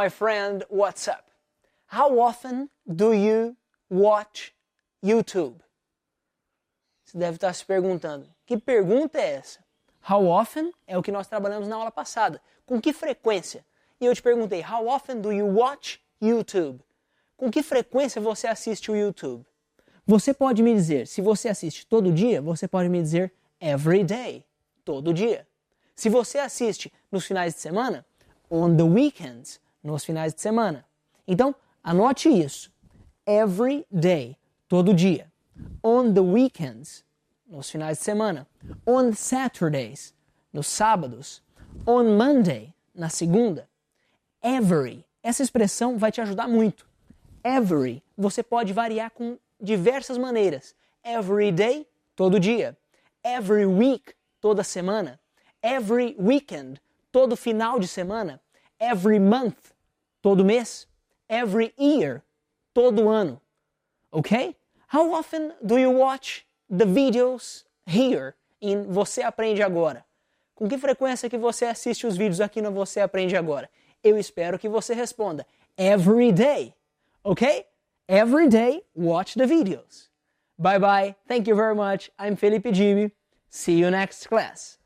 my friend, what's up? How often do you watch YouTube? Você deve estar se perguntando: que pergunta é essa? How often é o que nós trabalhamos na aula passada. Com que frequência? E eu te perguntei: How often do you watch YouTube? Com que frequência você assiste o YouTube? Você pode me dizer, se você assiste todo dia, você pode me dizer every day, todo dia. Se você assiste nos finais de semana, on the weekends, nos finais de semana. Então, anote isso. Every day, todo dia. On the weekends, nos finais de semana. On Saturdays, nos sábados. On Monday, na segunda. Every. Essa expressão vai te ajudar muito. Every, você pode variar com diversas maneiras. Every day, todo dia. Every week, toda semana. Every weekend, todo final de semana. Every month, todo mês. Every year, todo ano. Ok? How often do you watch the videos here in Você Aprende Agora? Com que frequência que você assiste os vídeos aqui no Você Aprende Agora? Eu espero que você responda every day. Ok? Every day, watch the videos. Bye bye. Thank you very much. I'm Felipe Gibi. See you next class.